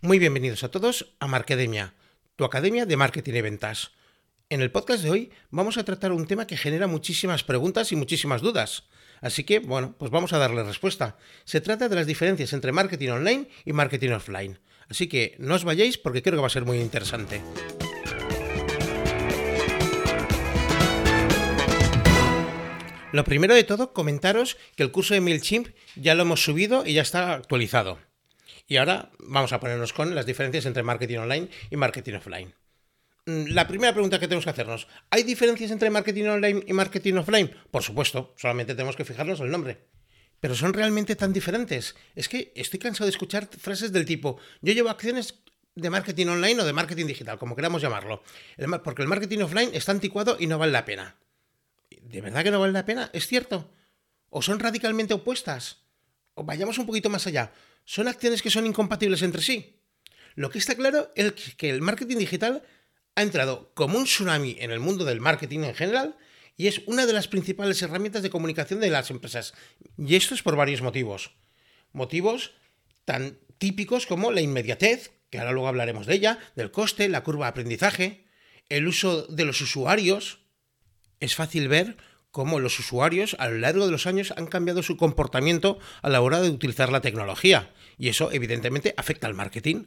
Muy bienvenidos a todos a Markedemia, tu academia de marketing y ventas. En el podcast de hoy vamos a tratar un tema que genera muchísimas preguntas y muchísimas dudas. Así que, bueno, pues vamos a darle respuesta. Se trata de las diferencias entre marketing online y marketing offline. Así que no os vayáis porque creo que va a ser muy interesante. Lo primero de todo, comentaros que el curso de MailChimp ya lo hemos subido y ya está actualizado. Y ahora vamos a ponernos con las diferencias entre marketing online y marketing offline. Mm, la primera pregunta que tenemos que hacernos, ¿hay diferencias entre marketing online y marketing offline? Por supuesto, solamente tenemos que fijarnos el nombre. Pero son realmente tan diferentes. Es que estoy cansado de escuchar frases del tipo, yo llevo acciones de marketing online o de marketing digital, como queramos llamarlo. porque el marketing offline está anticuado y no vale la pena. ¿De verdad que no vale la pena? ¿Es cierto? ¿O son radicalmente opuestas? O vayamos un poquito más allá son acciones que son incompatibles entre sí. Lo que está claro es que el marketing digital ha entrado como un tsunami en el mundo del marketing en general y es una de las principales herramientas de comunicación de las empresas. Y esto es por varios motivos. Motivos tan típicos como la inmediatez, que ahora luego hablaremos de ella, del coste, la curva de aprendizaje, el uso de los usuarios. Es fácil ver cómo los usuarios a lo largo de los años han cambiado su comportamiento a la hora de utilizar la tecnología y eso evidentemente afecta al marketing.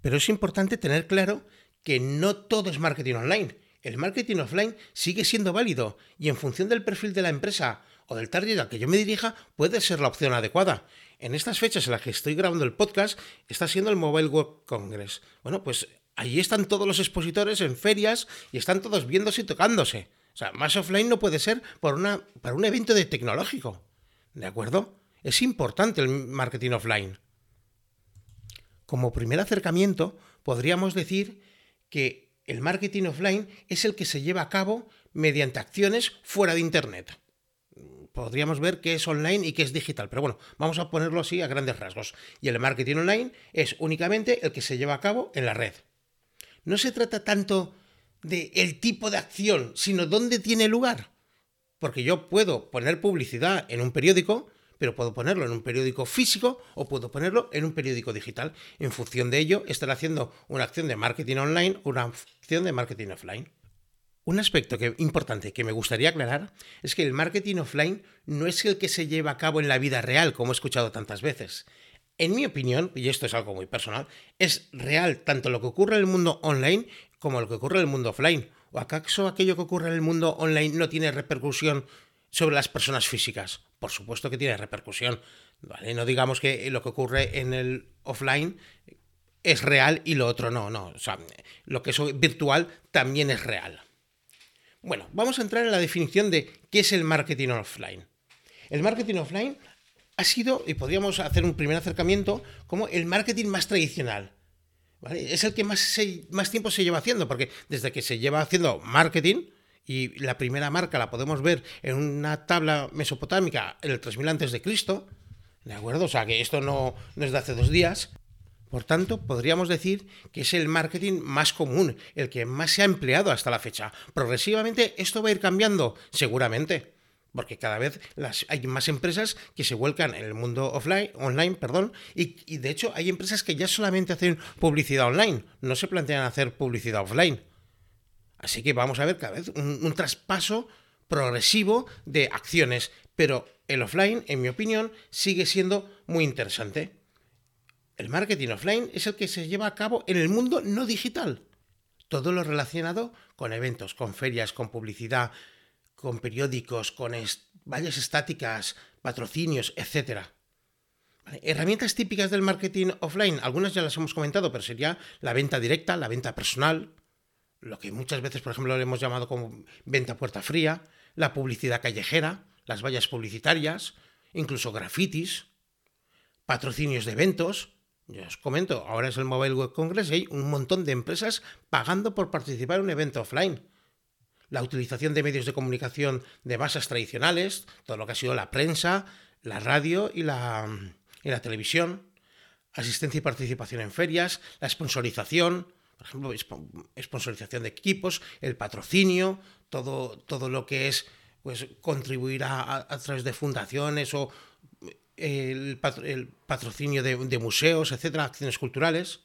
Pero es importante tener claro que no todo es marketing online. El marketing offline sigue siendo válido y en función del perfil de la empresa o del target al que yo me dirija puede ser la opción adecuada. En estas fechas en las que estoy grabando el podcast está siendo el Mobile World Congress. Bueno, pues allí están todos los expositores en ferias y están todos viéndose y tocándose. O sea, más offline no puede ser por una, para un evento de tecnológico. ¿De acuerdo? Es importante el marketing offline. Como primer acercamiento, podríamos decir que el marketing offline es el que se lleva a cabo mediante acciones fuera de Internet. Podríamos ver qué es online y qué es digital, pero bueno, vamos a ponerlo así a grandes rasgos. Y el marketing online es únicamente el que se lleva a cabo en la red. No se trata tanto de el tipo de acción, sino dónde tiene lugar. Porque yo puedo poner publicidad en un periódico, pero puedo ponerlo en un periódico físico o puedo ponerlo en un periódico digital. En función de ello, estaré haciendo una acción de marketing online o una acción de marketing offline. Un aspecto importante que me gustaría aclarar es que el marketing offline no es el que se lleva a cabo en la vida real, como he escuchado tantas veces. En mi opinión, y esto es algo muy personal, es real tanto lo que ocurre en el mundo online como lo que ocurre en el mundo offline. ¿O acaso aquello que ocurre en el mundo online no tiene repercusión sobre las personas físicas? Por supuesto que tiene repercusión. ¿vale? No digamos que lo que ocurre en el offline es real y lo otro no, no. O sea, lo que es virtual también es real. Bueno, vamos a entrar en la definición de qué es el marketing offline. El marketing offline ha sido, y podríamos hacer un primer acercamiento, como el marketing más tradicional. Es el que más, tiempo se lleva haciendo, porque desde que se lleva haciendo marketing, y la primera marca la podemos ver en una tabla mesopotámica en el 3000 antes de Cristo, ¿de acuerdo? O sea, que esto no, no es de hace dos días. Por tanto, podríamos decir que es el marketing más común, el que más se ha empleado hasta la fecha. Progresivamente esto va a ir cambiando, seguramente, porque cada vez hay más empresas que se vuelcan en el mundo offline, online, perdón, y, y, de hecho hay empresas que ya solamente hacen publicidad online, no se plantean hacer publicidad offline. Así que vamos a ver cada vez un, traspaso progresivo de acciones, pero el offline, en mi opinión, sigue siendo muy interesante. El marketing offline es el que se lleva a cabo en el mundo no digital. Todo lo relacionado con eventos, con ferias, con publicidad, con periódicos, con vallas estáticas, patrocinios, etc. Herramientas típicas del marketing offline, algunas ya las hemos comentado, pero sería la venta directa, la venta personal, lo que muchas veces, por ejemplo, lo hemos llamado como venta puerta fría, la publicidad callejera, las vallas publicitarias, incluso grafitis, patrocinios de eventos. Ya os comento, ahora es el Mobile World Congress y hay un montón de empresas pagando por participar en un evento offline. La utilización de medios de comunicación de bases tradicionales, todo lo que ha sido la prensa, la radio y la, y la televisión, asistencia y participación en ferias, la sponsorización, por ejemplo, sponsorización de equipos, el patrocinio, todo, todo lo que es pues, contribuir a, través de fundaciones o el, patrocinio de, de museos, etcétera, acciones culturales.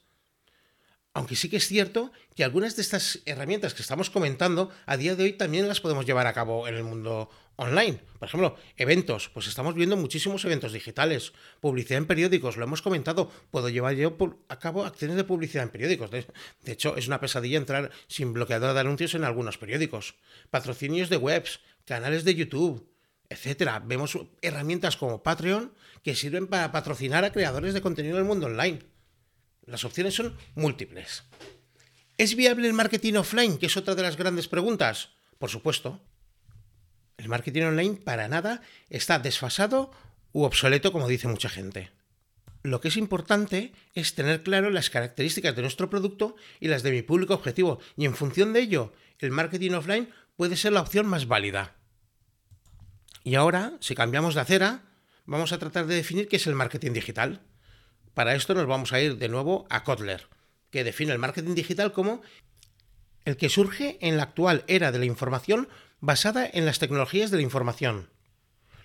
Aunque sí que es cierto que algunas de estas herramientas que estamos comentando a día de hoy también las podemos llevar a cabo en el mundo online. Por ejemplo, eventos. Pues estamos viendo muchísimos eventos digitales. Publicidad en periódicos, lo hemos comentado. Puedo llevar yo a cabo acciones de publicidad en periódicos. De, hecho, es una pesadilla entrar sin bloqueador de anuncios en algunos periódicos. Patrocinios de webs, canales de YouTube, etcétera. Vemos herramientas como Patreon que sirven para patrocinar a creadores de contenido en el mundo online. Las opciones son múltiples. ¿Es viable el marketing offline? Que es otra de las grandes preguntas. Por supuesto. El marketing online para nada está desfasado u obsoleto, como dice mucha gente. Lo que es importante es tener claro las características de nuestro producto y las de mi público objetivo, y en función de ello, el marketing offline puede ser la opción más válida. Y ahora, si cambiamos de acera, vamos a tratar de definir qué es el marketing digital. Para esto nos vamos a ir de nuevo a Kotler, que define el marketing digital como el que surge en la actual era de la información basada en las tecnologías de la información.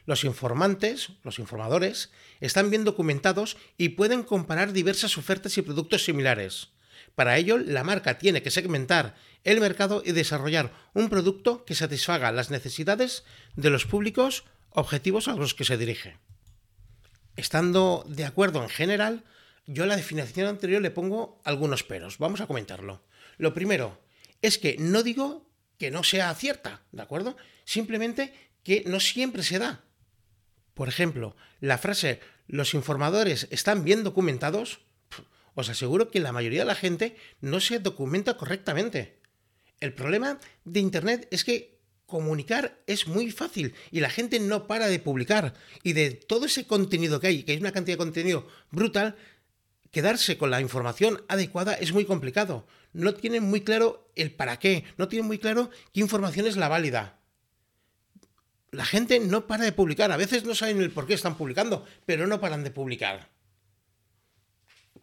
Los informantes, los informadores, están bien documentados y pueden comparar diversas ofertas y productos similares. Para ello, la marca tiene que segmentar el mercado y desarrollar un producto que satisfaga las necesidades de los públicos objetivos a los que se dirige. Estando de acuerdo en general, yo a la definición anterior le pongo algunos peros. Vamos a comentarlo. Lo primero es que no digo que no sea cierta, ¿de acuerdo? Simplemente que no siempre se da. Por ejemplo, la frase los informadores están bien documentados, os aseguro que la mayoría de la gente no se documenta correctamente. El problema de Internet es que comunicar es muy fácil y la gente no para de publicar. Y de todo ese contenido que hay, que es una cantidad de contenido brutal, quedarse con la información adecuada es muy complicado. No tienen muy claro el para qué, no tienen muy claro qué información es la válida. La gente no para de publicar, a veces no saben el por qué están publicando, pero no paran de publicar.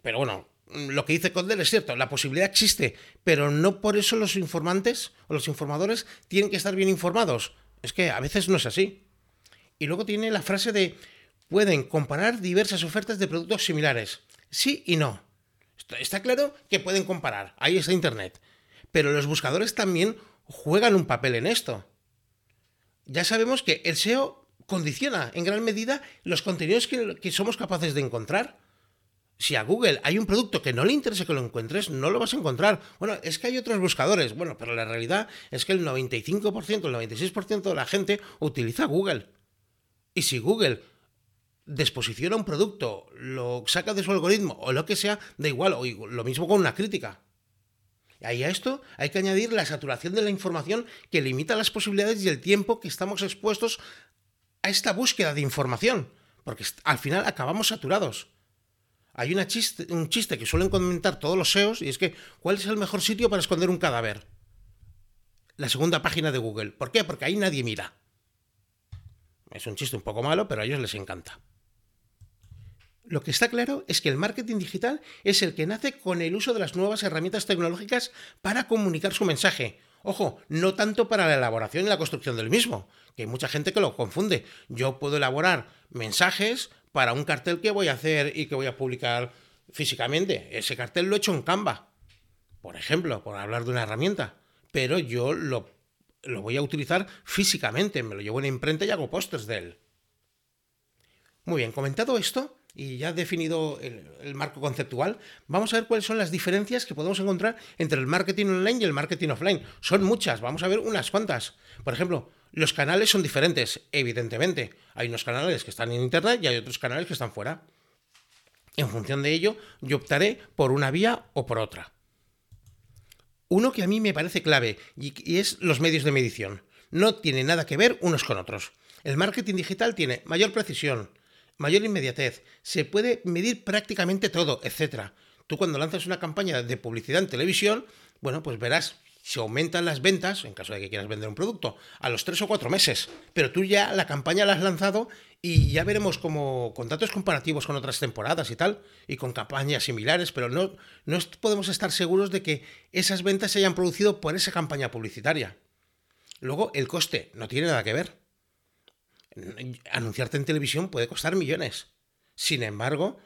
Pero bueno, lo que dice Condel es cierto, la posibilidad existe, pero no por eso los informantes o los informadores tienen que estar bien informados. Es que a veces no es así. Y luego tiene la frase de pueden comparar diversas ofertas de productos similares. Sí y no. Está claro que pueden comparar, ahí está Internet. Pero los buscadores también juegan un papel en esto. Ya sabemos que el SEO condiciona en gran medida los contenidos que, que somos capaces de encontrar si a Google hay un producto que no le interesa que lo encuentres, no lo vas a encontrar. Bueno, es que hay otros buscadores. Bueno, pero la realidad es que el 95%, el 96% de la gente utiliza Google. Y si Google desposiciona un producto, lo saca de su algoritmo o lo que sea, da igual, o lo mismo con una crítica. Y a esto hay que añadir la saturación de la información que limita las posibilidades y el tiempo que estamos expuestos a esta búsqueda de información, porque al final acabamos saturados. Hay un chiste que suelen comentar todos los SEOs y es que ¿cuál es el mejor sitio para esconder un cadáver? La segunda página de Google. ¿Por qué? Porque ahí nadie mira. Es un chiste un poco malo, pero a ellos les encanta. Lo que está claro es que el marketing digital es el que nace con el uso de las nuevas herramientas tecnológicas para comunicar su mensaje. Ojo, no tanto para la elaboración y la construcción del mismo, que hay mucha gente que lo confunde. Yo puedo elaborar mensajes para un cartel que voy a hacer y que voy a publicar físicamente. Ese cartel lo he hecho en Canva, por ejemplo, por hablar de una herramienta. Pero yo lo, lo voy a utilizar físicamente, me lo llevo en imprenta y hago pósters de él. Muy bien, comentado esto, y ya definido el, el, marco conceptual, vamos a ver cuáles son las diferencias que podemos encontrar entre el marketing online y el marketing offline. Son muchas, vamos a ver unas cuantas. Por ejemplo, los canales son diferentes, evidentemente. Hay unos canales que están en Internet y hay otros canales que están fuera. En función de ello, yo optaré por una vía o por otra. Uno que a mí me parece clave y es los medios de medición. No tiene nada que ver unos con otros. El marketing digital tiene mayor precisión, mayor inmediatez, se puede medir prácticamente todo, etc. Tú cuando lanzas una campaña de publicidad en televisión, bueno, pues verás se aumentan las ventas, en caso de que quieras vender un producto, a los tres o cuatro meses. Pero tú ya la campaña la has lanzado y ya veremos como con datos comparativos con otras temporadas y tal, y con campañas similares, pero no, no podemos estar seguros de que esas ventas se hayan producido por esa campaña publicitaria. Luego, el coste no tiene nada que ver. Anunciarte en televisión puede costar millones. Sin embargo,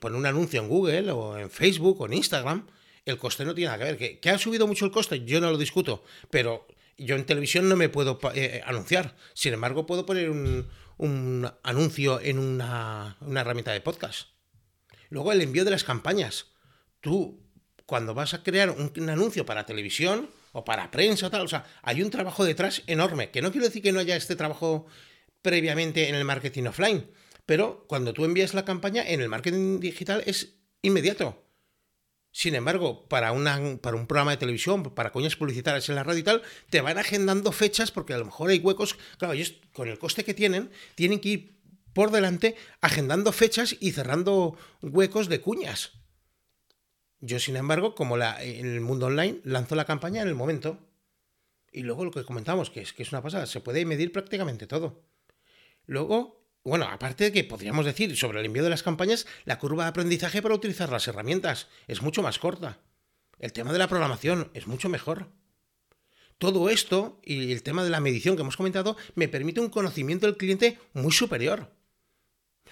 poner un anuncio en Google o en Facebook o en Instagram, el coste no tiene nada que ver. ¿Que, ha subido mucho el coste? Yo no lo discuto, pero yo en televisión no me puedo eh, anunciar. Sin embargo, puedo poner un, anuncio en una, una, herramienta de podcast. Luego el envío de las campañas. Tú, cuando vas a crear un, anuncio para televisión o para prensa o tal, o sea, hay un trabajo detrás enorme. Que no quiero decir que no haya este trabajo previamente en el marketing offline, pero cuando tú envías la campaña en el marketing digital es inmediato. Sin embargo, para, una, para un programa de televisión, para coñas publicitarias en la radio y tal, te van agendando fechas porque a lo mejor hay huecos. Claro, ellos con el coste que tienen, tienen que ir por delante agendando fechas y cerrando huecos de cuñas. Yo, sin embargo, como la, en el mundo online, lanzo la campaña en el momento. Y luego lo que comentamos, que es que es una pasada, se puede medir prácticamente todo. Luego, bueno, aparte de que podríamos decir sobre el envío de las campañas, la curva de aprendizaje para utilizar las herramientas es mucho más corta. El tema de la programación es mucho mejor. Todo esto y el tema de la medición que hemos comentado me permite un conocimiento del cliente muy superior.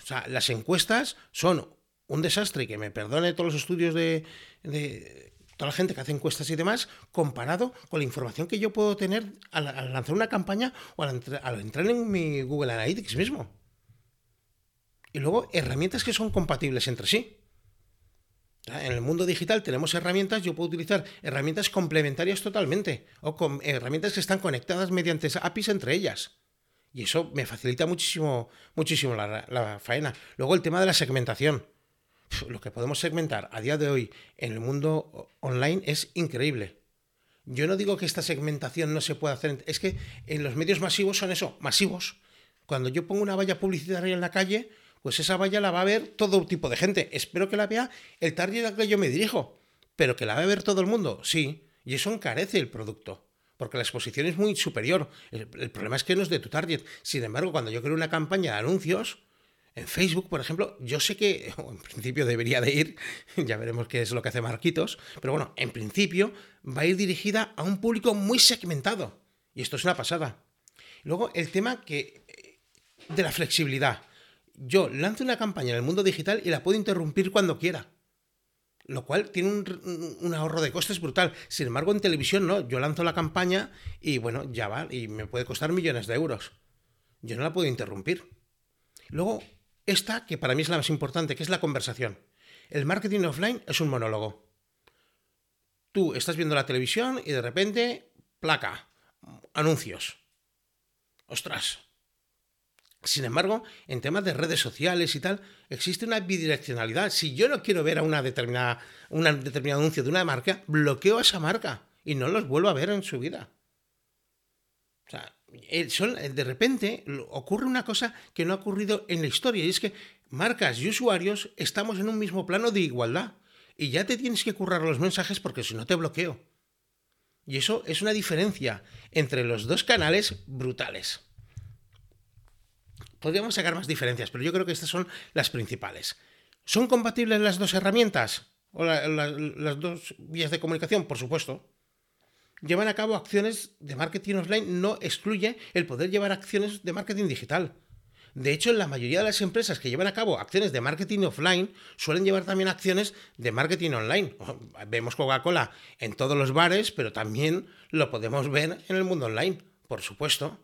O sea, las encuestas son un desastre, que me perdone todos los estudios de, toda la gente que hace encuestas y demás, comparado con la información que yo puedo tener al, lanzar una campaña o al entrar en mi Google Analytics mismo y luego herramientas que son compatibles entre sí. En el mundo digital tenemos herramientas, yo puedo utilizar herramientas complementarias totalmente, o con herramientas que están conectadas mediante APIs entre ellas. Y eso me facilita muchísimo, muchísimo la, faena. Luego el tema de la segmentación. Lo que podemos segmentar a día de hoy en el mundo online es increíble. Yo no digo que esta segmentación no se pueda hacer, es que en los medios masivos son eso, masivos. Cuando yo pongo una valla publicitaria en la calle, pues esa valla la va a ver todo tipo de gente. Espero que la vea el target al que yo me dirijo, pero que la va a ver todo el mundo, sí, y eso encarece el producto. Porque la exposición es muy superior. El, problema es que no es de tu target. Sin embargo, cuando yo creo una campaña de anuncios, en Facebook, por ejemplo, yo sé que en principio debería de ir, ya veremos qué es lo que hace Marquitos, pero bueno, en principio va a ir dirigida a un público muy segmentado. Y esto es una pasada. Luego, el tema que, eh, de la flexibilidad yo lanzo una campaña en el mundo digital y la puedo interrumpir cuando quiera. Lo cual tiene un, ahorro de costes brutal. Sin embargo, en televisión no. Yo lanzo la campaña y bueno, ya va. Y me puede costar millones de euros. Yo no la puedo interrumpir. Luego, esta, que para mí es la más importante, que es la conversación. El marketing offline es un monólogo. Tú estás viendo la televisión y de repente, placa, anuncios. Ostras, sin embargo, en temas de redes sociales y tal, existe una bidireccionalidad. Si yo no quiero ver a una determinada, un determinado anuncio de una marca, bloqueo a esa marca y no los vuelvo a ver en su vida. O sea, de repente ocurre una cosa que no ha ocurrido en la historia, y es que marcas y usuarios estamos en un mismo plano de igualdad. Y ya te tienes que currar los mensajes porque si no te bloqueo. Y eso es una diferencia entre los dos canales brutales. Podríamos sacar más diferencias, pero yo creo que estas son las principales. ¿Son compatibles las dos herramientas? ¿O las dos vías de comunicación? Por supuesto. Llevan a cabo acciones de marketing offline no excluye el poder llevar acciones de marketing digital. De hecho, la mayoría de las empresas que llevan a cabo acciones de marketing offline suelen llevar también acciones de marketing online. Vemos Coca-Cola en todos los bares, pero también lo podemos ver en el mundo online, por supuesto.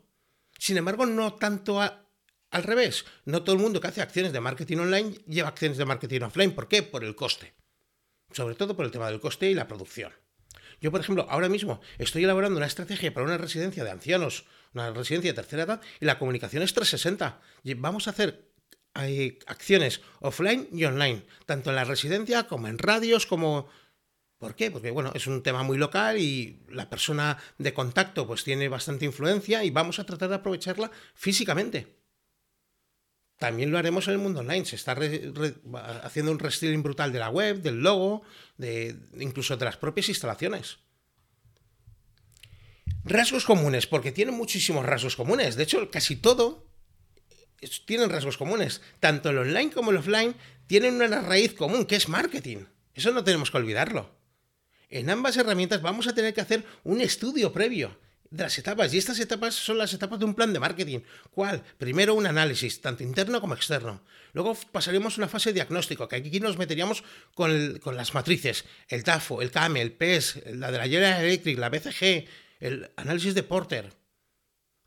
Sin embargo, no tanto a, al revés, no todo el mundo que hace acciones de marketing online lleva acciones de marketing offline. ¿Por qué? Por el coste. Sobre todo por el tema del coste y la producción. Yo, por ejemplo, ahora mismo estoy elaborando una estrategia para una residencia de ancianos, una residencia de tercera edad, y la comunicación es 360. Vamos a hacer eh, acciones offline y online, tanto en la residencia como en radios, como... ¿Por qué? Porque bueno, es un tema muy local y la persona de contacto pues tiene bastante influencia y vamos a tratar de aprovecharla físicamente. También lo haremos en el mundo online. Se está haciendo un restyling brutal de la web, del logo, de, incluso de las propias instalaciones. Rasgos comunes, porque tienen muchísimos rasgos comunes. De hecho, casi todo tienen rasgos comunes. Tanto el online como el offline tienen una raíz común, que es marketing. Eso no tenemos que olvidarlo. En ambas herramientas vamos a tener que hacer un estudio previo de las etapas. Y estas etapas son las etapas de un plan de marketing. ¿Cuál? Primero un análisis, tanto interno como externo. Luego pasaríamos a una fase diagnóstico, que aquí nos meteríamos con, las matrices, el TAFO, el CAME, el PES, la de la General Electric, la BCG, el análisis de Porter.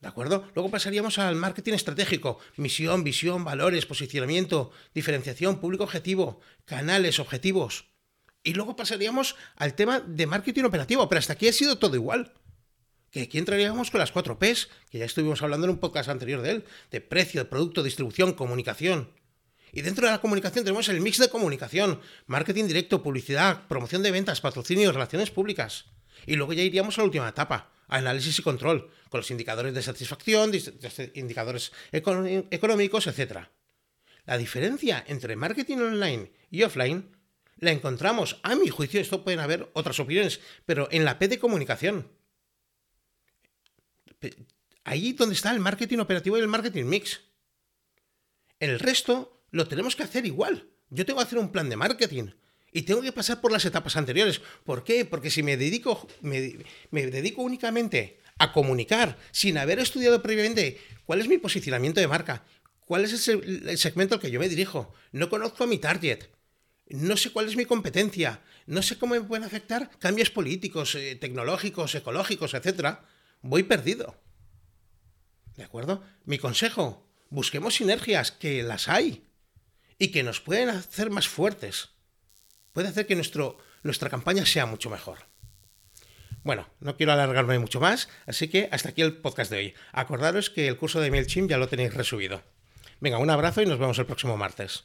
¿De acuerdo? Luego pasaríamos al marketing estratégico, misión, visión, valores, posicionamiento, diferenciación, público objetivo, canales, objetivos. Y luego pasaríamos al tema de marketing operativo, pero hasta aquí ha sido todo igual que aquí entraríamos con las cuatro Ps, que ya estuvimos hablando en un podcast anterior de él, de precio, producto, distribución, comunicación. Y dentro de la comunicación tenemos el mix de comunicación, marketing directo, publicidad, promoción de ventas, patrocinio, relaciones públicas. Y luego ya iríamos a la última etapa, análisis y control, con los indicadores de satisfacción, indicadores económicos, etc. La diferencia entre marketing online y offline la encontramos, a mi juicio, esto pueden haber otras opiniones, pero en la P de comunicación ahí donde está el marketing operativo y el marketing mix. El resto lo tenemos que hacer igual. Yo tengo que hacer un plan de marketing y tengo que pasar por las etapas anteriores. ¿Por qué? Porque si me dedico, me, dedico únicamente a comunicar sin haber estudiado previamente cuál es mi posicionamiento de marca, cuál es el, segmento al que yo me dirijo, no conozco a mi target, no sé cuál es mi competencia, no sé cómo me pueden afectar cambios políticos, eh, tecnológicos, ecológicos, etcétera voy perdido. ¿De acuerdo? Mi consejo, busquemos sinergias, que las hay, y que nos pueden hacer más fuertes. Puede hacer que nuestro, nuestra campaña sea mucho mejor. Bueno, no quiero alargarme mucho más, así que hasta aquí el podcast de hoy. Acordaros que el curso de MailChimp ya lo tenéis resubido. Venga, un abrazo y nos vemos el próximo martes.